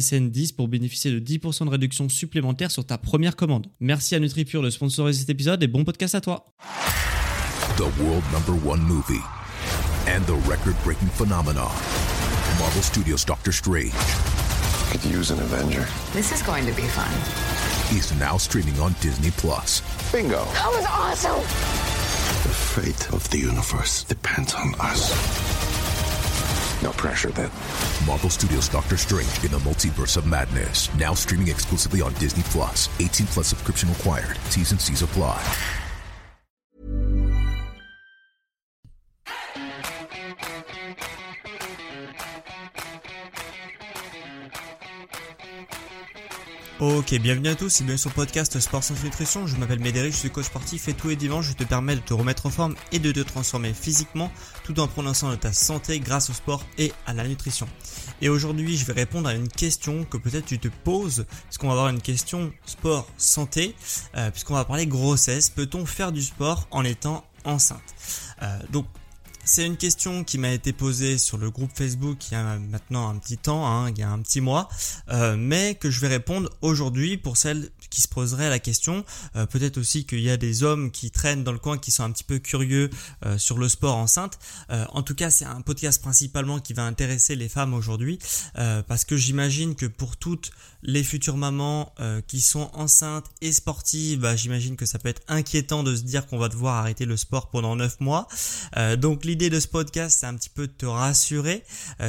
SSN 10 pour bénéficier de 10% de réduction supplémentaire sur ta première commande. Merci à NutriPure de sponsoriser cet épisode et bon podcast à toi. The world number one movie and the record-breaking phenomenon. Marvel Studios' Doctor Strange Could use an Avenger. This is going to be fun. is now streaming on Disney Plus. Bingo. That was awesome! The fate of the universe depends on us. No pressure then. Marvel Studios' Doctor Strange in the Multiverse of Madness. Now streaming exclusively on Disney Plus. 18 plus subscription required. T's and C's apply. Ok, bienvenue à tous et bienvenue sur le podcast Sport sans nutrition. Je m'appelle Médéric, je suis coach sportif et tous les dimanches je te permets de te remettre en forme et de te transformer physiquement tout en soin de ta santé grâce au sport et à la nutrition. Et aujourd'hui je vais répondre à une question que peut-être tu te poses, puisqu'on va avoir une question sport santé, euh, puisqu'on va parler grossesse. Peut-on faire du sport en étant enceinte? Euh, Donc c'est une question qui m'a été posée sur le groupe Facebook il y a maintenant un petit temps, hein, il y a un petit mois, euh, mais que je vais répondre aujourd'hui pour celles qui se poseraient la question. Euh, Peut-être aussi qu'il y a des hommes qui traînent dans le coin qui sont un petit peu curieux euh, sur le sport enceinte. Euh, en tout cas, c'est un podcast principalement qui va intéresser les femmes aujourd'hui, parce que j'imagine que pour toutes les futures mamans qui sont enceintes et sportives, bah, j'imagine que ça peut être inquiétant de se dire qu'on va devoir arrêter le sport pendant 9 mois. Donc l'idée de ce podcast, c'est un petit peu de te rassurer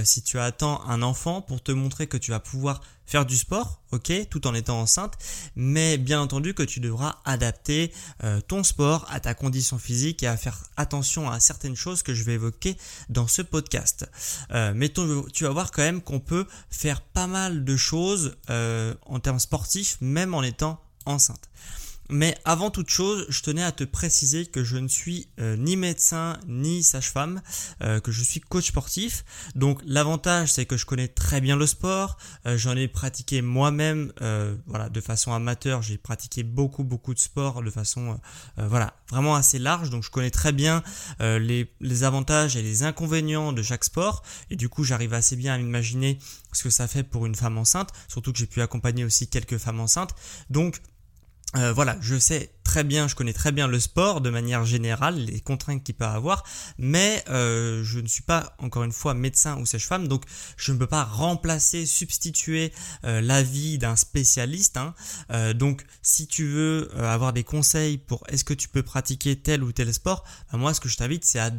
si tu attends un enfant pour te montrer que tu vas pouvoir faire du sport, ok, tout en étant enceinte, mais bien entendu que tu devras adapter euh, ton sport à ta condition physique et à faire attention à certaines choses que je vais évoquer dans ce podcast. Euh, mais tu vas voir quand même qu'on peut faire pas mal de choses euh, en termes sportifs, même en étant enceinte. Mais avant toute chose, je tenais à te préciser que je ne suis euh, ni médecin ni sage-femme, euh, que je suis coach sportif. Donc l'avantage c'est que je connais très bien le sport, euh, j'en ai pratiqué moi-même, voilà, de façon amateur. J'ai pratiqué beaucoup beaucoup de sport de façon, voilà, vraiment assez large. Donc je connais très bien les, les avantages et les inconvénients de chaque sport. Et du coup j'arrive assez bien à m'imaginer ce que ça fait pour une femme enceinte. Surtout que j'ai pu accompagner aussi quelques femmes enceintes. Donc euh, voilà, je sais très bien, je connais très bien le sport de manière générale, les contraintes qu'il peut avoir, mais euh, je ne suis pas encore une fois médecin ou sage-femme, donc je ne peux pas remplacer, substituer euh, l'avis d'un spécialiste. hein. Donc, si tu veux avoir des conseils pour est-ce que tu peux pratiquer tel ou tel sport, ben, moi ce que je t'invite c'est à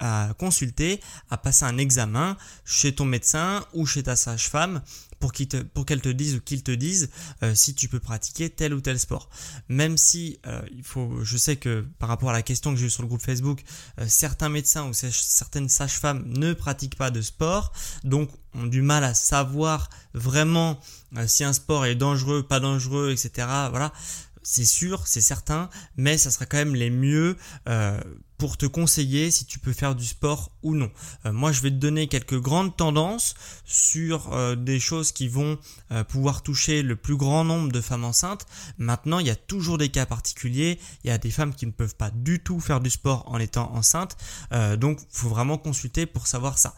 à consulter, à passer un examen chez ton médecin ou chez ta sage-femme pour qu'elle te dise ou qu'il te dise euh, si tu peux pratiquer tel ou tel sport. Même si euh, je sais que par rapport à la question que j'ai eue sur le groupe Facebook, euh, certains médecins ou certaines sages-femmes ne pratiquent pas de sport, donc ont du mal à savoir vraiment si un sport est dangereux, pas dangereux, etc. Voilà c'est sûr, c'est certain, mais ça sera quand même les mieux euh, pour te conseiller si tu peux faire du sport ou non. Euh, moi, je vais te donner quelques grandes tendances sur euh, des choses qui vont pouvoir toucher le plus grand nombre de femmes enceintes. Maintenant, il y a toujours des cas particuliers. Il y a des femmes qui ne peuvent pas du tout faire du sport en étant enceintes. Donc, faut vraiment consulter pour savoir ça.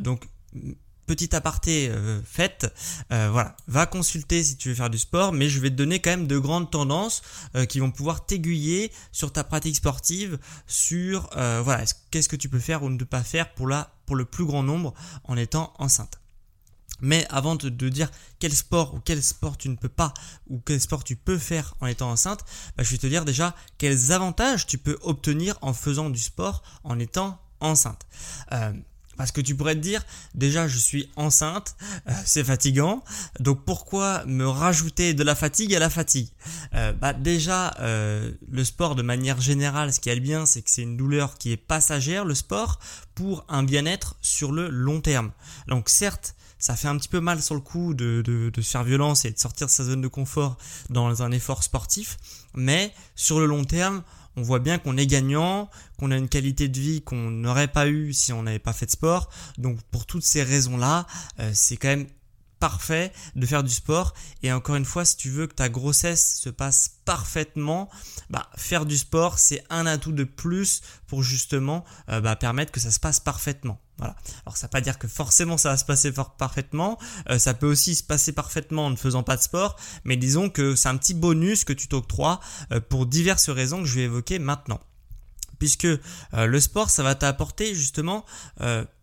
Donc Petit aparté euh, fait, euh, voilà, va consulter si tu veux faire du sport, mais je vais te donner quand même de grandes tendances euh, qui vont pouvoir t'aiguiller sur ta pratique sportive, sur euh, voilà, est-ce- qu'est-ce que tu peux faire ou ne pas faire pour la pour le plus grand nombre en étant enceinte. Mais avant de, dire quel sport ou quel sport tu ne peux pas ou quel sport tu peux faire en étant enceinte, bah, je vais te dire déjà quels avantages tu peux obtenir en faisant du sport en étant enceinte. Euh, parce que tu pourrais te dire, déjà je suis enceinte, euh, c'est fatigant, donc pourquoi me rajouter de la fatigue à la fatigue? Euh, Bah déjà, le sport de manière générale, ce qui est bien, c'est que c'est une douleur qui est passagère, le sport, pour un bien-être sur le long terme. Donc certes, ça fait un petit peu mal sur le coup de, de, se faire violence et de sortir de sa zone de confort dans un effort sportif, mais sur le long terme, on voit bien qu'on est gagnant, qu'on a une qualité de vie qu'on n'aurait pas eu si on n'avait pas fait de sport. Donc pour toutes ces raisons-là, euh, c'est quand même parfait de faire du sport. Et encore une fois, si tu veux que ta grossesse se passe parfaitement, bah, faire du sport, c'est un atout de plus pour justement euh, bah, permettre que ça se passe parfaitement. Voilà. Alors ça ne veut pas dire que forcément ça va se passer parfaitement, euh, ça peut aussi se passer parfaitement en ne faisant pas de sport, mais disons que c'est un petit bonus que tu t'octroies euh, pour diverses raisons que je vais évoquer maintenant. Puisque le sport, ça va t'apporter justement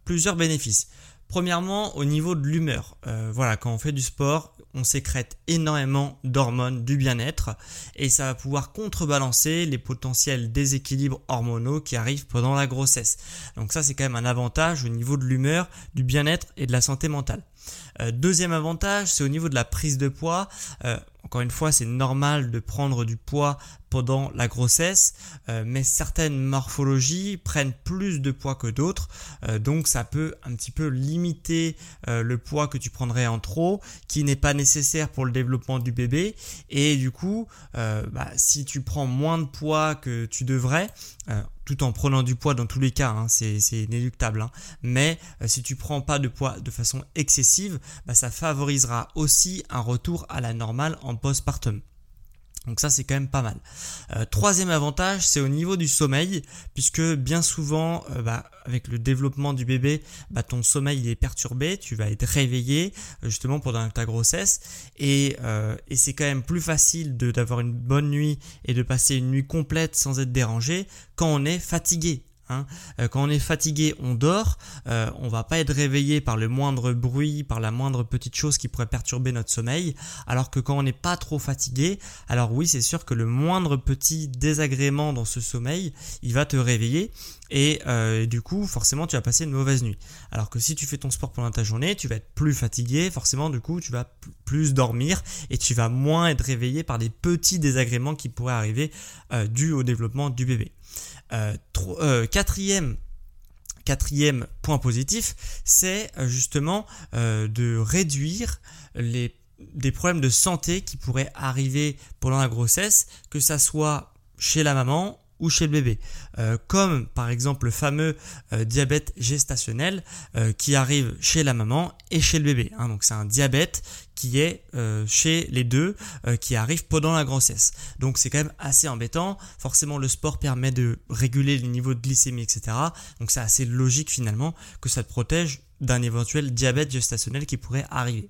plusieurs bénéfices. Premièrement, au niveau de l'humeur. Euh, voilà, quand on fait du sport, on sécrète énormément d'hormones du bien-être et ça va pouvoir contrebalancer les potentiels déséquilibres hormonaux qui arrivent pendant la grossesse. Donc ça, c'est quand même un avantage au niveau de l'humeur, du bien-être et de la santé mentale. Euh, deuxième avantage, c'est au niveau de la prise de poids. Euh, encore une fois, c'est normal de prendre du poids pendant la grossesse, euh, mais certaines morphologies prennent plus de poids que d'autres, donc ça peut un petit peu limiter le poids que tu prendrais en trop, qui n'est pas nécessaire pour le développement du bébé, et du coup, bah, si tu prends moins de poids que tu devrais, tout en prenant du poids dans tous les cas, hein, c'est inéluctable. Hein. Mais euh, si tu prends pas de poids de façon excessive, bah, ça favorisera aussi un retour à la normale postpartum. Donc ça c'est quand même pas mal. Euh, troisième avantage, c'est au niveau du sommeil, puisque bien souvent, euh, bah, avec le développement du bébé, bah, ton sommeil est perturbé, tu vas être réveillé euh, justement pendant ta grossesse, et, et c'est quand même plus facile d'avoir une bonne nuit et de passer une nuit complète sans être dérangé quand on est fatigué. Hein. Euh, quand on est fatigué, on dort, euh, on va pas être réveillé par le moindre bruit, par la moindre petite chose qui pourrait perturber notre sommeil, alors que quand on n'est pas trop fatigué, alors oui, c'est sûr que le moindre petit désagrément dans ce sommeil, il va te réveiller et euh, du coup, forcément, tu vas passer une mauvaise nuit. Alors que si tu fais ton sport pendant ta journée, tu vas être plus fatigué, forcément, du coup, tu vas plus dormir et tu vas moins être réveillé par des petits désagréments qui pourraient arriver dus au développement du bébé. Euh, euh, quatrième point positif, c'est euh, justement de réduire les, des problèmes de santé qui pourraient arriver pendant la grossesse, que ça soit chez la maman ou chez le bébé, euh, comme par exemple le fameux euh, diabète gestationnel euh, qui arrive chez la maman et chez le bébé. Hein. donc c'est un diabète qui est chez les deux, qui arrive pendant la grossesse. Donc c'est quand même assez embêtant. Forcément le sport permet de réguler les niveaux de glycémie, etc. Donc c'est assez logique finalement que ça te protège d'un éventuel diabète gestationnel qui pourrait arriver.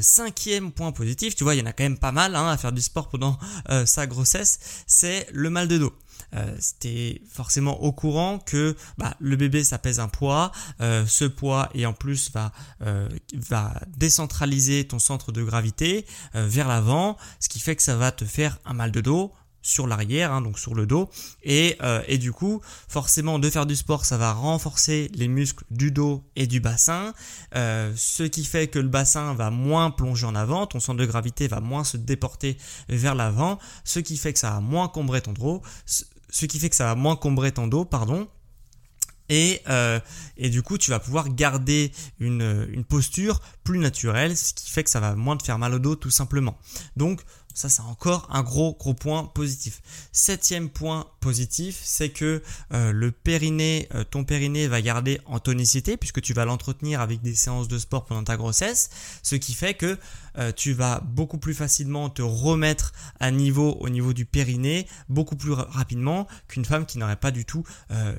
cinquième point positif, tu vois, il y en a quand même pas mal hein, à faire du sport pendant sa grossesse, c'est le mal de dos. Euh, c'était forcément au courant que bah, le bébé ça pèse un poids, euh, ce poids et en plus va, euh, va décentraliser ton centre de gravité vers l'avant, ce qui fait que ça va te faire un mal de dos, sur l'arrière, hein, donc sur le dos. Et, et, du coup, forcément, de faire du sport, ça va renforcer les muscles du dos et du bassin, ce qui fait que le bassin va moins plonger en avant, ton centre de gravité va moins se déporter vers l'avant, ce qui fait que ça va moins combrer ton dos, ce qui fait que ça va moins combrer ton dos, pardon. Et, euh, et, du coup, tu vas pouvoir garder une, une, posture plus naturelle, ce qui fait que ça va moins te faire mal au dos tout simplement. Donc, ça, c'est encore un gros, gros point positif. Septième point positif, c'est que euh, le périnée, euh, ton périnée va garder en tonicité puisque tu vas l'entretenir avec des séances de sport pendant ta grossesse, ce qui fait que euh, tu vas beaucoup plus facilement te remettre à niveau au niveau du périnée, beaucoup plus rapidement qu'une femme qui n'aurait pas du tout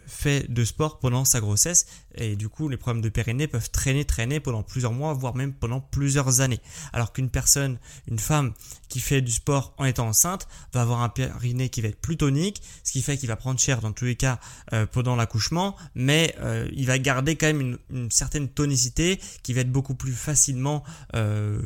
fait de sport pendant sa grossesse, et du coup les problèmes de périnée peuvent traîner, traîner pendant plusieurs mois, voire même pendant plusieurs années. Alors qu'une personne, une femme qui fait du sport en étant enceinte va avoir un périnée qui va être plus tonique, ce qui fait qu'il va prendre cher dans tous les cas euh, pendant l'accouchement, mais euh, il va garder quand même une, certaine tonicité qui va être beaucoup plus facilement euh,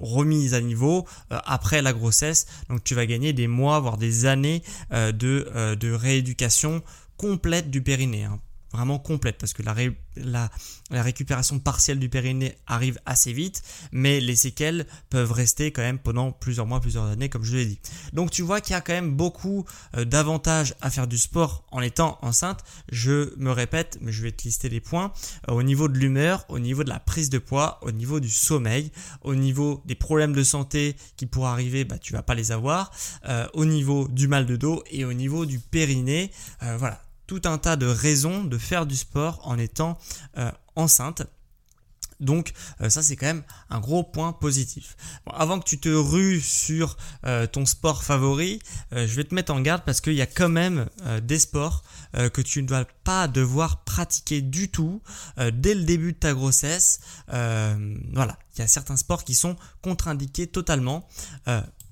remise à niveau euh, après la grossesse. Donc tu vas gagner des mois, voire des années euh, de, euh, de rééducation complète du périnée. Hein vraiment complète parce que la, la, récupération partielle du périnée arrive assez vite, mais les séquelles peuvent rester quand même pendant plusieurs mois, plusieurs années, comme je l'ai dit. Donc tu vois qu'il y a quand même beaucoup euh, d'avantages à faire du sport en étant enceinte. Je me répète, mais je vais te lister les points. Euh, au niveau de l'humeur, au niveau de la prise de poids, au niveau du sommeil, au niveau des problèmes de santé qui pourraient arriver, bah, tu vas pas les avoir, euh, au niveau du mal de dos et au niveau du périnée. voilà, tout un tas de raisons de faire du sport en étant euh, enceinte. Donc euh, ça c'est quand même un gros point positif. avant que tu te rues sur euh, ton sport favori, je vais te mettre en garde parce qu'il y a quand même des sports que tu ne dois pas devoir pratiquer du tout dès le début de ta grossesse. voilà, il y a certains sports qui sont contre-indiqués totalement.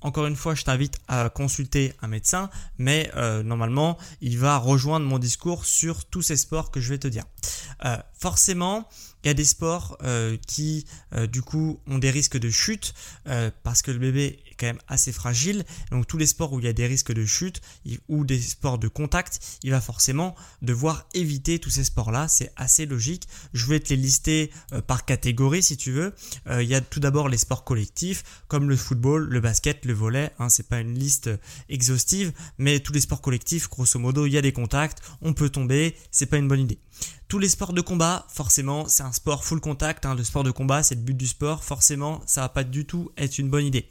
Encore une fois, je t'invite à consulter un médecin, mais euh, normalement, il va rejoindre mon discours sur tous ces sports que je vais te dire. Euh, forcément, il y a des sports euh, qui, du coup, ont des risques de chute parce que le bébé quand même assez fragile. Donc tous les sports où il y a des risques de chute ou des sports de contact, il va forcément devoir éviter tous ces sports-là. C'est assez logique. Je vais te les lister euh, par catégorie si tu veux. Euh, il y a tout d'abord les sports collectifs comme le football, le basket, le volet. Hein, c'est pas une liste exhaustive, mais tous les sports collectifs, grosso modo, il y a des contacts, on peut tomber, c'est pas une bonne idée. Tous les sports de combat, forcément, c'est un sport full contact. Hein. Le sport de combat, c'est le but du sport. Forcément, ça va pas du tout être une bonne idée.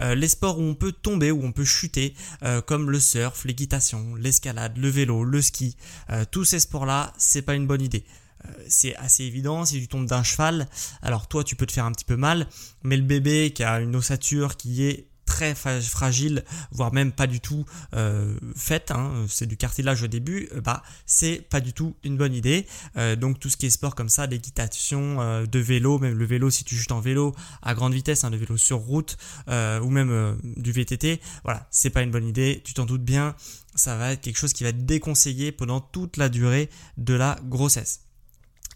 Euh, les sports où on peut tomber, où on peut chuter, euh, comme le surf, l'équitation, l'escalade, le vélo, le ski, euh, tous ces sports-là, c'est pas une bonne idée c'est assez évident, si tu tombes d'un cheval, alors toi tu peux te faire un petit peu mal, mais le bébé qui a une ossature qui est très fragile, voire même pas du tout euh, faite, hein, c'est du cartilage au début, euh, bah c'est pas du tout une bonne idée. Euh, donc tout ce qui est sport comme ça, d'équitation, de vélo, même le vélo si tu juste en vélo à grande vitesse, hein, de vélo sur route ou même du VTT, voilà, c'est pas une bonne idée. Tu t'en doutes bien, ça va être quelque chose qui va être déconseillé pendant toute la durée de la grossesse.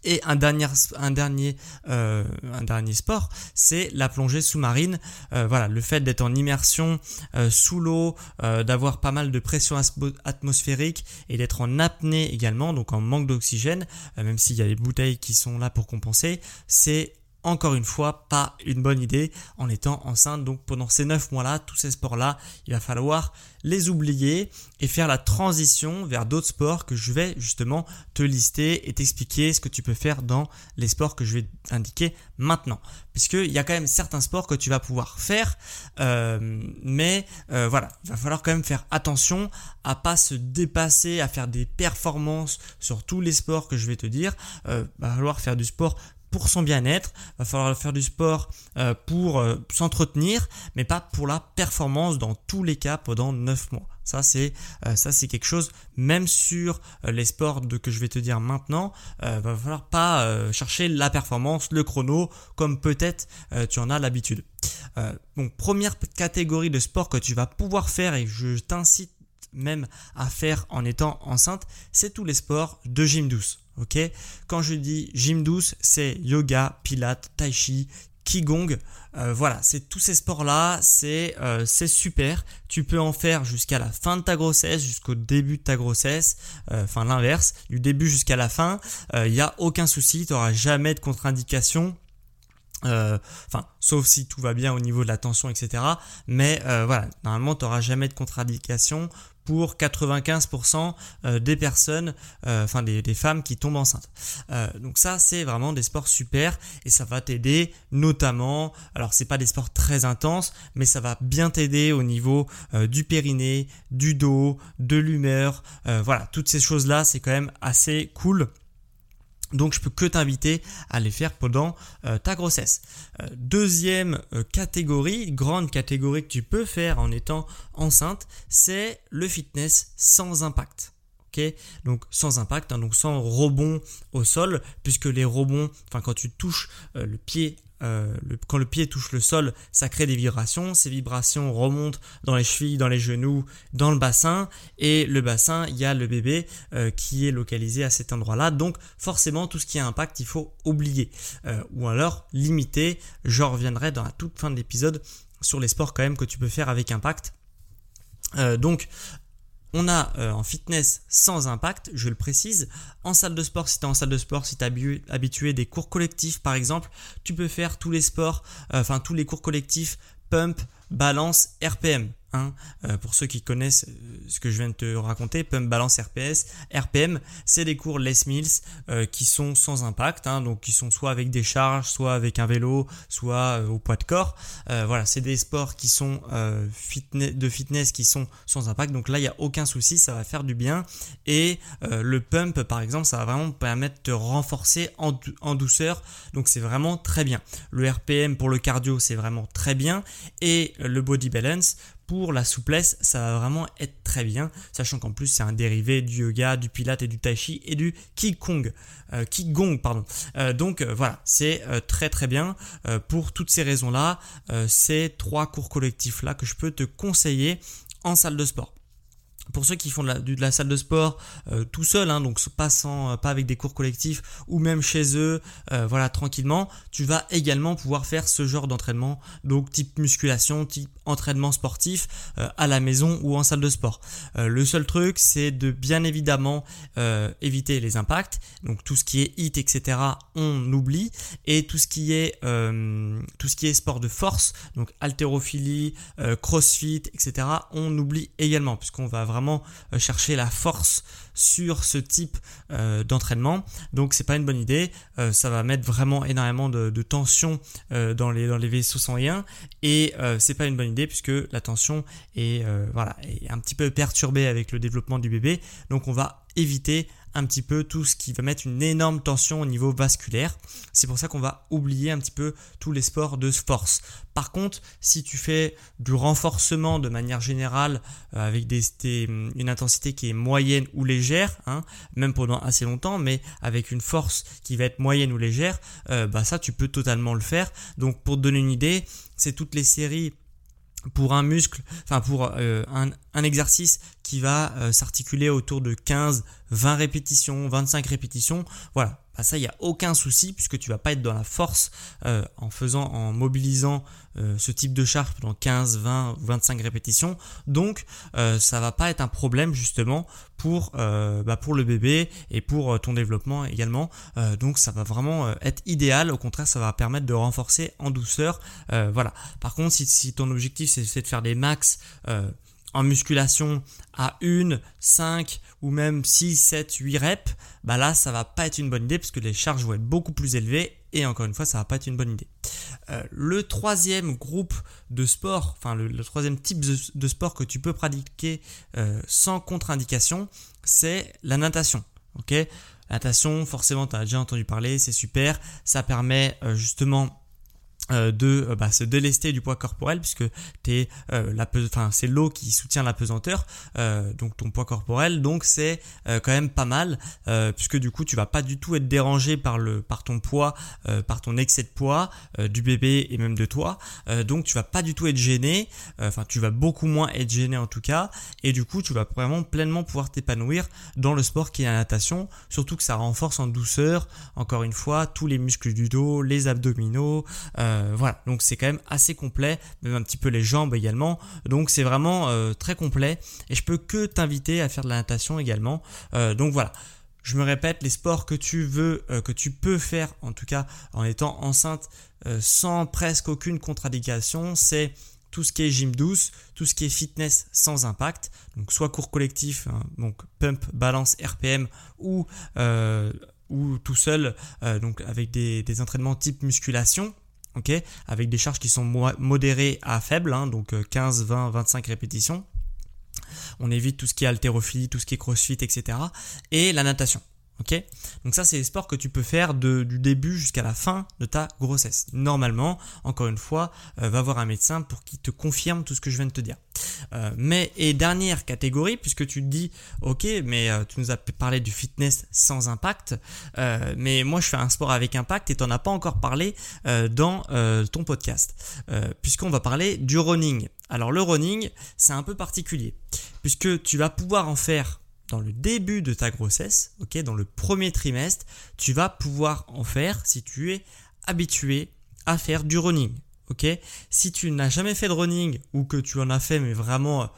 Et un dernier, un dernier, euh, un dernier sport, c'est la plongée sous-marine. Euh, voilà, le fait d'être en immersion euh, sous l'eau, d'avoir pas mal de pression atmosphérique et d'être en apnée également, donc en manque d'oxygène, même s'il y a des bouteilles qui sont là pour compenser, c'est encore une fois, pas une bonne idée en étant enceinte. Donc pendant ces 9 mois-là, tous ces sports-là, il va falloir les oublier et faire la transition vers d'autres sports que je vais justement te lister et t'expliquer ce que tu peux faire dans les sports que je vais t'indiquer maintenant. Puisqu'il y a quand même certains sports que tu vas pouvoir faire, euh, mais euh, voilà, il va falloir quand même faire attention à pas se dépasser, à faire des performances sur tous les sports que je vais te dire. Euh, il va falloir faire du sport pour son bien-être, va falloir faire du sport euh, pour euh, s'entretenir, mais pas pour la performance dans tous les cas pendant 9 mois. Ça c'est euh, ça c'est quelque chose même sur les sports de, que je vais te dire maintenant, va falloir pas chercher la performance, le chrono comme peut-être tu en as l'habitude. donc première catégorie de sport que tu vas pouvoir faire et je t'incite même à faire en étant enceinte, c'est tous les sports de gym douce. Ok? Quand je dis gym douce, c'est yoga, pilates, tai chi, qigong. Euh, voilà, c'est tous ces sports-là, c'est euh, c'est super. Tu peux en faire jusqu'à la fin de ta grossesse, jusqu'au début de ta grossesse, euh, enfin l'inverse, du début jusqu'à la fin. Il n'y a aucun souci, tu n'auras jamais de contre-indication. Enfin, sauf si tout va bien au niveau de la tension, etc. Mais voilà, normalement, tu n'auras jamais de contre-indication pour 95% euh, des personnes, euh, enfin des, femmes qui tombent enceintes. Euh, donc ça c'est vraiment des sports super et ça va t'aider notamment, alors c'est pas des sports très intenses, mais ça va bien t'aider au niveau du périnée, du dos, de l'humeur, voilà, toutes ces choses là c'est quand même assez cool. Donc je peux que t'inviter à les faire pendant euh, ta grossesse. Euh, deuxième euh, catégorie, grande catégorie que tu peux faire en étant enceinte, c'est le fitness sans impact. ok? Donc sans impact, hein, donc sans rebond au sol, puisque les rebonds, enfin quand tu touches le pied euh, quand le pied touche le sol, ça crée des vibrations. Ces vibrations remontent dans les chevilles, dans les genoux, dans le bassin. Et le bassin, il y a le bébé euh, qui est localisé à cet endroit-là. Donc forcément, tout ce qui a impact, il faut oublier. ou alors limiter. Je reviendrai dans la toute fin de l'épisode sur les sports quand même que tu peux faire avec impact. donc on a euh, en fitness sans impact, je le précise. En salle de sport, si tu es en salle de sport, si tu es habitué des cours collectifs par exemple, tu peux faire tous les sports, euh, enfin tous les cours collectifs, pump, balance, RPM. Euh, pour ceux qui connaissent euh, ce que je viens de te raconter, Pump Balance RPS, RPM, c'est des cours Les Mills euh, qui sont sans impact, hein, donc qui sont soit avec des charges, soit avec un vélo, soit au poids de corps. voilà, c'est des sports qui sont de fitness qui sont sans impact, donc là il n'y a aucun souci, ça va faire du bien. Et le pump par exemple, ça va vraiment permettre de te renforcer en, en douceur, donc c'est vraiment très bien. Le RPM pour le cardio, c'est vraiment très bien. Et le body balance, pour la souplesse, ça va vraiment être très bien, sachant qu'en plus c'est un dérivé du yoga, du pilate et du tai chi et du qigong, euh, pardon. Euh, donc euh, voilà, c'est très très bien. pour toutes ces raisons-là, ces trois cours collectifs là que je peux te conseiller en salle de sport pour ceux qui font de la, de la salle de sport euh, tout seul, hein, donc pas, sans, pas avec des cours collectifs ou même chez eux, euh, voilà, tranquillement, tu vas également pouvoir faire ce genre d'entraînement, donc type musculation, type entraînement sportif euh, à la maison ou en salle de sport. le seul truc, c'est de bien évidemment éviter les impacts, donc tout ce qui est hit, etc., on oublie, et tout ce qui est, tout ce qui est sport de force, donc haltérophilie, crossfit, etc., on oublie également, puisqu'on va vraiment euh, chercher la force sur ce type euh, d'entraînement. Donc c'est pas une bonne idée. Euh, ça va mettre vraiment énormément de, tension dans, les, dans les vaisseaux sanguins et c'est pas une bonne idée puisque la tension est, voilà, est un petit peu perturbée avec le développement du bébé. Donc on va éviter un petit peu tout ce qui va mettre une énorme tension au niveau vasculaire. C'est pour ça qu'on va oublier un petit peu tous les sports de force. Par contre, si tu fais du renforcement de manière générale euh, avec des, une intensité qui est moyenne ou légère, hein, même pendant assez longtemps, mais avec une force qui va être moyenne ou légère, euh, bah ça tu peux totalement le faire. Donc pour te donner une idée, c'est toutes les séries pour un muscle, enfin pour euh, un, exercice qui va euh, s'articuler autour de 15, 20 répétitions, 25 répétitions, voilà, bah ça, il n'y a aucun souci puisque tu vas pas être dans la force euh, en faisant, en mobilisant euh, ce type de charge pendant 15, 20 ou 25 répétitions. Donc, euh, ça va pas être un problème justement pour, euh, bah pour le bébé et pour ton développement également. donc, ça va vraiment être idéal. Au contraire, ça va permettre de renforcer en douceur. voilà. Par contre, si, si ton objectif c'est de faire des max en musculation à 1, 5 ou même 6, 7, 8 reps, bah là ça va pas être une bonne idée parce que les charges vont être beaucoup plus élevées et encore une fois ça va pas être une bonne idée. Euh, le troisième groupe de sport, enfin le, troisième type de, sport que tu peux pratiquer euh, sans contre-indication, c'est la natation. Ok, la natation, forcément tu as déjà entendu parler, c'est super, ça permet euh, justement de euh, bah, se délester du poids corporel puisque es, euh, la enfin, c'est l'eau qui soutient la pesanteur donc ton poids corporel donc c'est quand même pas mal puisque du coup tu vas pas du tout être dérangé par le par ton poids par ton excès de poids du bébé et même de toi donc tu vas pas du tout être gêné enfin tu vas beaucoup moins être gêné en tout cas et du coup tu vas vraiment pleinement pouvoir t'épanouir dans le sport qui est la natation surtout que ça renforce en douceur encore une fois tous les muscles du dos les abdominaux euh, voilà, donc c'est quand même assez complet, même un petit peu les jambes également. Donc c'est vraiment euh, très complet et je peux que t'inviter à faire de la natation également. Euh, donc voilà. Je me répète, les sports que tu veux, que tu peux faire, en tout cas en étant enceinte, sans presque aucune contre-indication, c'est tout ce qui est gym douce, tout ce qui est fitness sans impact, donc soit cours collectif, hein, donc pump, balance, RPM ou ou tout seul, donc avec des entraînements type musculation ok, avec des charges qui sont modérées à faibles, hein, donc 15, 20, 25 répétitions. On évite tout ce qui est haltérophilie, tout ce qui est crossfit, etc. Et la natation. Ok Donc ça c'est les sports que tu peux faire du début jusqu'à la fin de ta grossesse. Normalement, encore une fois, euh, va voir un médecin pour qu'il te confirme tout ce que je viens de te dire. mais et dernière catégorie, puisque tu te dis, ok, mais tu nous as parlé du fitness sans impact, mais moi je fais un sport avec impact et tu n'en as pas encore parlé dans ton podcast, puisqu'on va parler du running. Alors le running, c'est un peu particulier, puisque tu vas pouvoir en faire dans le début de ta grossesse, ok, dans le premier trimestre, tu vas pouvoir en faire si tu es habitué à faire du running, ok. Si tu n'as jamais fait de running ou que tu en as fait mais vraiment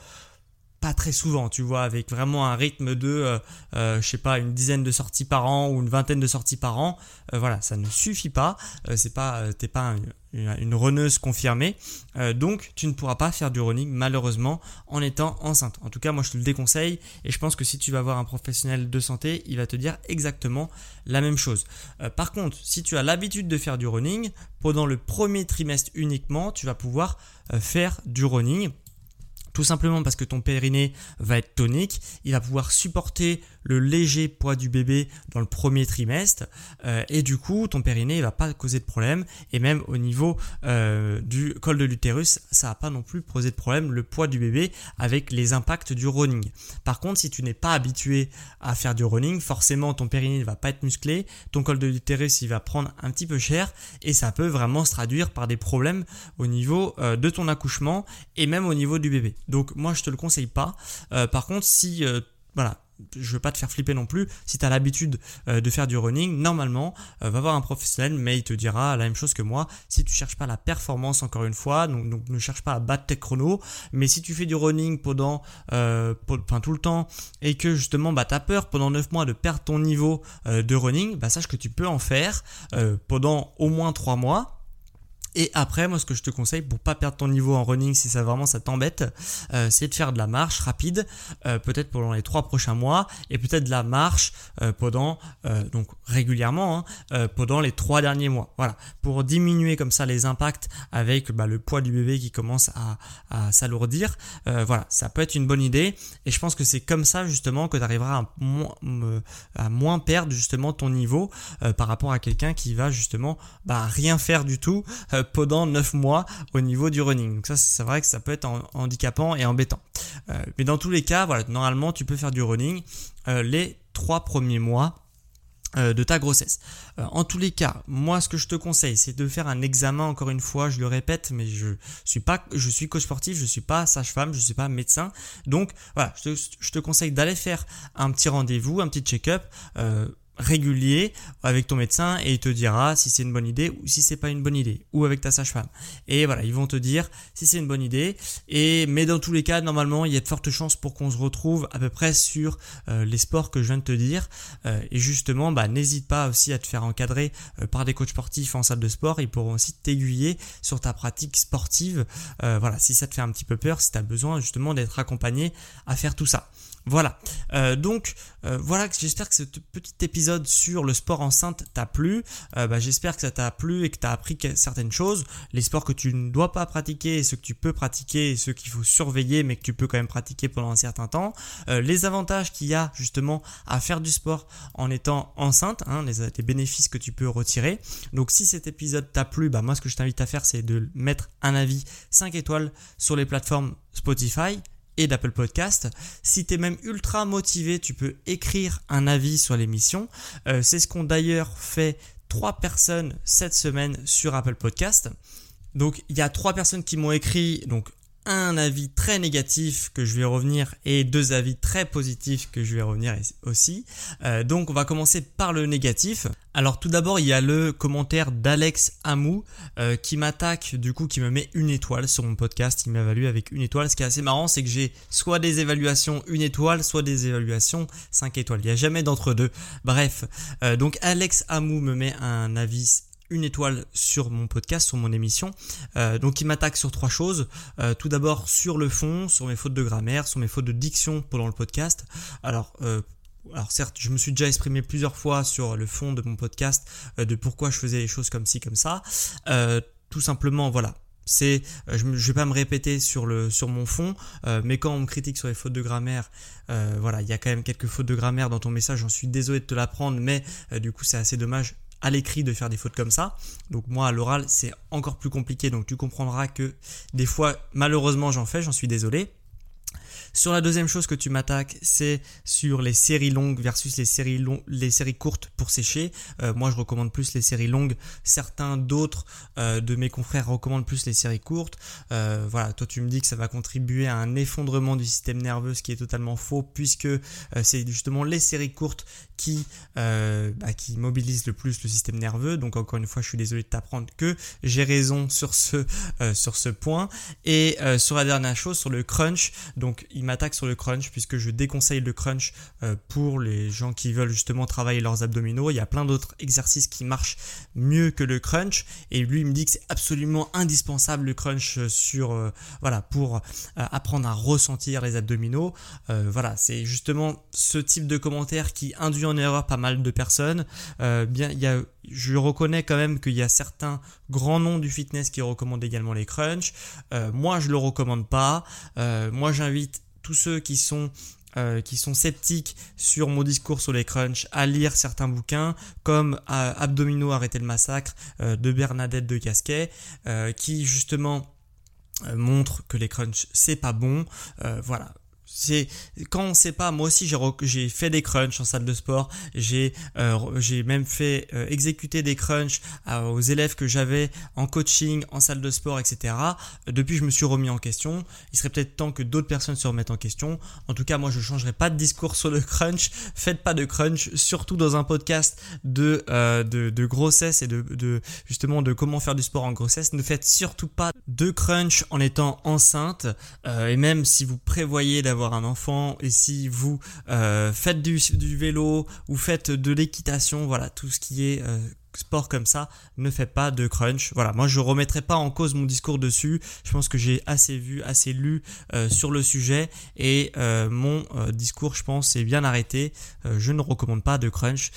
très souvent, tu vois, avec vraiment un rythme de, euh, euh, je sais pas, une dizaine de sorties par an ou une vingtaine de sorties par an, euh, voilà, ça ne suffit pas. c'est pas, t'es pas une, une, runneuse confirmée, donc tu ne pourras pas faire du running malheureusement en étant enceinte. En tout cas, moi je te le déconseille et je pense que si tu vas voir un professionnel de santé, il va te dire exactement la même chose. par contre, si tu as l'habitude de faire du running, pendant le premier trimestre uniquement, tu vas pouvoir faire du running tout simplement parce que ton périnée va être tonique, il va pouvoir supporter le léger poids du bébé dans le premier trimestre euh, et du coup ton périnée va pas causer de problème et même au niveau euh, du col de l'utérus ça va pas non plus poser de problème le poids du bébé avec les impacts du running. Par contre si tu n'es pas habitué à faire du running forcément ton périnée ne va pas être musclé, ton col de l'utérus il va prendre un petit peu cher et ça peut vraiment se traduire par des problèmes au niveau euh, de ton accouchement et même au niveau du bébé. Donc moi je te le conseille pas. Euh, par contre si euh, voilà je veux pas te faire flipper non plus. Si tu as l'habitude euh, de faire du running, normalement, va voir un professionnel, mais il te dira la même chose que moi. Si tu cherches pas la performance, encore une fois, donc, ne cherche pas à battre tes chronos. Mais si tu fais du running pendant, tout le temps, et que justement, bah as peur pendant 9 mois de perdre ton niveau de running, bah sache que tu peux en faire pendant au moins 3 mois et après, moi, ce que je te conseille pour pas perdre ton niveau en running, si ça vraiment ça t'embête, euh, c'est de faire de la marche rapide, euh, peut-être pendant les trois prochains mois, et peut-être de la marche euh, pendant, donc régulièrement, hein, pendant les trois derniers mois. Voilà, pour diminuer comme ça les impacts avec bah, le poids du bébé qui commence à, à s'alourdir. voilà, ça peut être une bonne idée, et je pense que c'est comme ça justement que tu arriveras à moins, à moins perdre justement ton niveau par rapport à quelqu'un qui va justement bah, rien faire du tout pendant 9 mois au niveau du running. Donc ça, c'est vrai que ça peut être handicapant et embêtant. Euh, mais dans tous les cas, voilà, normalement, tu peux faire du running euh, les 3 premiers mois euh, de ta grossesse. en tous les cas, moi ce que je te conseille, c'est de faire un examen encore une fois, je le répète, mais je suis pas je suis coach sportif, je suis pas sage-femme, je suis pas médecin. Donc voilà, je te, je te conseille d'aller faire un petit rendez-vous, un petit check-up régulier avec ton médecin et il te dira si c'est une bonne idée ou si c'est pas une bonne idée ou avec ta sage-femme. Et voilà, ils vont te dire si c'est une bonne idée et mais dans tous les cas, normalement, il y a de fortes chances pour qu'on se retrouve à peu près sur euh, les sports que je viens de te dire euh, et justement, bah n'hésite pas aussi à te faire encadrer euh, par des coachs sportifs en salle de sport, ils pourront aussi t'aiguiller sur ta pratique sportive. voilà, si ça te fait un petit peu peur, si tu as besoin justement d'être accompagné à faire tout ça. Voilà. Euh, donc euh, voilà, j'espère que ce petit épisode sur le sport enceinte t'a plu. Euh, bah, j'espère que ça t'a plu et que tu as appris certaines choses. Les sports que tu ne dois pas pratiquer ceux que tu peux pratiquer et ceux qu'il faut surveiller mais que tu peux quand même pratiquer pendant un certain temps. les avantages qu'il y a justement à faire du sport en étant enceinte, hein, les, les, bénéfices que tu peux retirer. Donc si cet épisode t'a plu, bah, moi ce que je t'invite à faire c'est de mettre un avis 5 étoiles sur les plateformes Spotify et d'Apple Podcast. Si tu es même ultra motivé, tu peux écrire un avis sur l'émission. Euh, c'est ce qu'ont d'ailleurs fait trois personnes cette semaine sur Apple Podcast. Donc il y a trois personnes qui m'ont écrit, donc un avis très négatif que je vais revenir et deux avis très positifs que je vais revenir aussi. Euh, donc on va commencer par le négatif. Alors tout d'abord il y a le commentaire d'Alex Amou euh, qui m'attaque du coup qui me met une étoile sur mon podcast. Il m'évalue avec une étoile. Ce qui est assez marrant c'est que j'ai soit des évaluations une étoile soit des évaluations 5 étoiles. Il n'y a jamais d'entre deux. Bref, euh, donc Alex Amou me met un avis une étoile sur mon podcast, sur mon émission. Euh, donc il m'attaque sur trois choses. Euh, tout d'abord sur le fond, sur mes fautes de grammaire, sur mes fautes de diction pendant le podcast. Alors euh, alors certes, je me suis déjà exprimé plusieurs fois sur le fond de mon podcast de pourquoi je faisais les choses comme ci, comme ça. tout simplement, voilà, c'est je, ne vais pas me répéter sur le sur mon fond mais quand on me critique sur les fautes de grammaire voilà il y a quand même quelques fautes de grammaire dans ton message j'en suis désolé de te l'apprendre mais du coup c'est assez dommage à l'écrit de faire des fautes comme ça. Donc moi à l'oral c'est encore plus compliqué donc tu comprendras que des fois malheureusement j'en fais, j'en suis désolé. Sur la deuxième chose que tu m'attaques, c'est sur les séries longues versus les séries, les séries courtes pour sécher. Euh, moi, je recommande plus les séries longues. Certains d'autres euh, de mes confrères recommandent plus les séries courtes. Euh, voilà, toi, tu me dis que ça va contribuer à un effondrement du système nerveux, ce qui est totalement faux, puisque c'est justement les séries courtes qui, bah, qui mobilisent le plus le système nerveux. Donc, encore une fois, je suis désolé de t'apprendre que j'ai raison sur ce, sur ce point. Et sur la dernière chose, sur le crunch, donc il m'attaque sur le crunch puisque je déconseille le crunch euh, pour les gens qui veulent justement travailler leurs abdominaux. Il y a plein d'autres exercices qui marchent mieux que le crunch et lui il me dit que c'est absolument indispensable le crunch euh, sur euh, voilà pour apprendre à ressentir les abdominaux. voilà, c'est justement ce type de commentaire qui induit en erreur pas mal de personnes. bien, il y a je reconnais quand même qu'il y a certains grands noms du fitness qui recommandent également les crunchs. moi, je le recommande pas. moi, j'invite tous ceux qui sont euh, qui sont sceptiques sur mon discours sur les crunchs à lire certains bouquins comme euh, Abdominaux arrêter le massacre euh, de Bernadette de Casquet qui justement montre que les crunchs c'est pas bon. Voilà c'est quand on sait pas moi aussi j'ai fait des crunchs en salle de sport. J'ai euh, j'ai même fait euh, exécuter des crunchs aux élèves que j'avais en coaching en salle de sport etc depuis je me suis remis en question. Il serait peut-être temps que d'autres personnes se remettent en question. En tout cas moi je changerai pas de discours sur le crunch. Faites pas de crunch surtout dans un podcast de euh, de, de, grossesse et de, de justement de comment faire du sport en grossesse. Ne faites surtout pas de crunch en étant enceinte. Et même si vous prévoyez d'avoir un enfant et si vous euh, faites du, vélo ou faites de l'équitation, voilà, tout ce qui est euh, sport comme ça, ne fait pas de crunch. Voilà, moi je remettrai pas en cause mon discours dessus. Je pense que j'ai assez vu, assez lu euh, sur le sujet et mon discours, je pense, est bien arrêté. je ne recommande pas de crunch,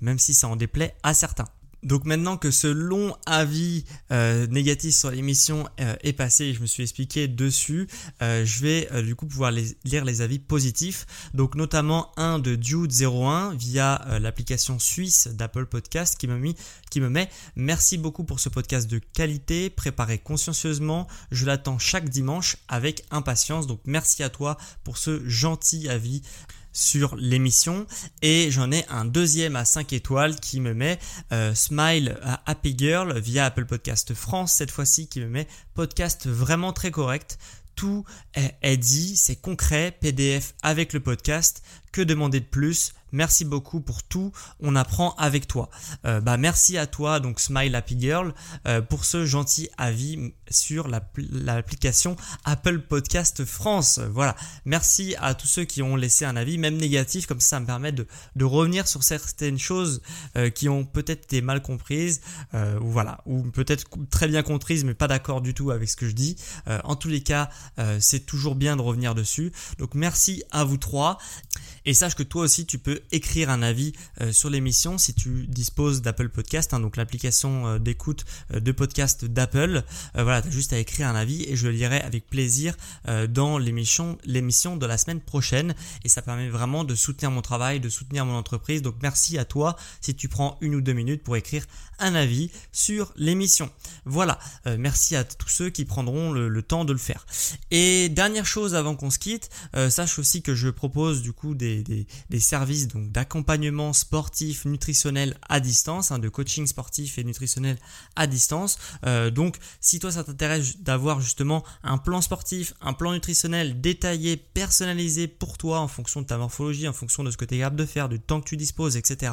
même si ça en déplaît à certains. Donc maintenant que ce long avis euh, négatif sur l'émission euh, est passé et je me suis expliqué dessus, euh, je vais du coup pouvoir lire les avis positifs. Donc notamment un de Dude01 via l'application suisse d'Apple Podcast qui me, qui me met merci beaucoup pour ce podcast de qualité, préparé consciencieusement. Je l'attends chaque dimanche avec impatience. Donc merci à toi pour ce gentil avis sur l'émission. Et j'en ai un deuxième à 5 étoiles qui me met euh, Smile à Happy Girl via Apple Podcast France cette fois-ci qui me met podcast vraiment très correct. Tout est dit, c'est concret, PDF avec le podcast, que demander de plus? Merci beaucoup pour tout. On apprend avec toi. Euh, bah merci à toi donc Smile Happy Girl euh, pour ce gentil avis sur l'application Apple Podcast France. Voilà. Merci à tous ceux qui ont laissé un avis, même négatif, comme ça, ça me permet de, de revenir sur certaines choses euh, qui ont peut-être été mal comprises, ou voilà, ou peut-être très bien comprises, mais pas d'accord du tout avec ce que je dis. en tous les cas, c'est toujours bien de revenir dessus. Donc merci à vous trois. Et sache que toi aussi, tu peux écrire un avis euh, sur l'émission si tu disposes d'Apple Podcast, hein, donc l'application euh, d'écoute euh, de podcast d'Apple. voilà, tu as juste à écrire un avis et je le lirai avec plaisir dans l'émission, l'émission de la semaine prochaine. Et ça permet vraiment de soutenir mon travail, de soutenir mon entreprise. Donc merci à toi si tu prends une ou deux minutes pour écrire un avis sur l'émission. Voilà, merci à tous ceux qui prendront le, temps de le faire. Et dernière chose avant qu'on se quitte, sache aussi que je propose du coup des, des, services d'accompagnement sportif, nutritionnel à distance, hein, de coaching sportif et nutritionnel à distance. Euh, donc, si toi ça t'intéresse d'avoir justement un plan sportif, un plan nutritionnel détaillé, personnalisé pour toi en fonction de ta morphologie, en fonction de ce que tu es capable de faire, du temps que tu disposes, etc.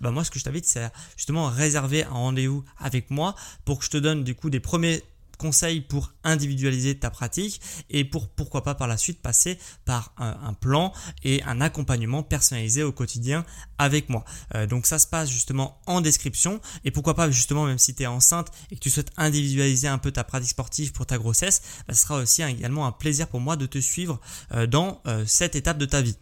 Bah moi, ce que je t'invite, c'est justement réserver un rendez-vous avec moi pour que je te donne du coup des premiers conseils pour individualiser ta pratique et pour pourquoi pas par la suite passer par un, plan et un accompagnement personnalisé au quotidien avec moi. Euh, donc ça se passe justement en description et pourquoi pas justement même si tu es enceinte et que tu souhaites individualiser un peu ta pratique sportive pour ta grossesse, bah, ce sera aussi également un plaisir pour moi de te suivre euh, dans euh, cette étape de ta vie.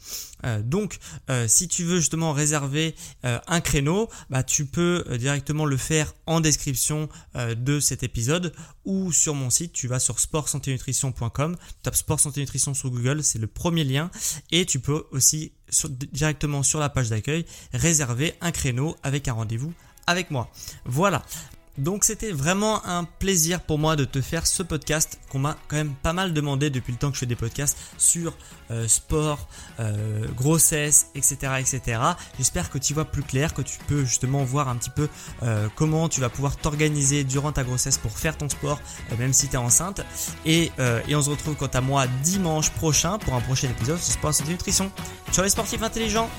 Euh, donc, euh, si tu veux justement réserver euh, un créneau, bah, tu peux directement le faire en description de cet épisode ou sur mon site. Tu vas sur sportsanténutrition.com, tapes sport santé nutrition sur Google, c'est le premier lien, et tu peux aussi directement sur la page d'accueil réserver un créneau avec un rendez-vous avec moi. Voilà. Donc c'était vraiment un plaisir pour moi de te faire ce podcast qu'on m'a quand même pas mal demandé depuis le temps que je fais des podcasts sur euh, sport, euh, grossesse, etc. etc. J'espère que tu vois plus clair, que tu peux justement voir un petit peu euh, comment tu vas pouvoir t'organiser durant ta grossesse pour faire ton sport, même si tu es enceinte. Et, et, on se retrouve quant à moi dimanche prochain pour un prochain épisode sur Sport Santé Nutrition. Ciao les sportifs intelligents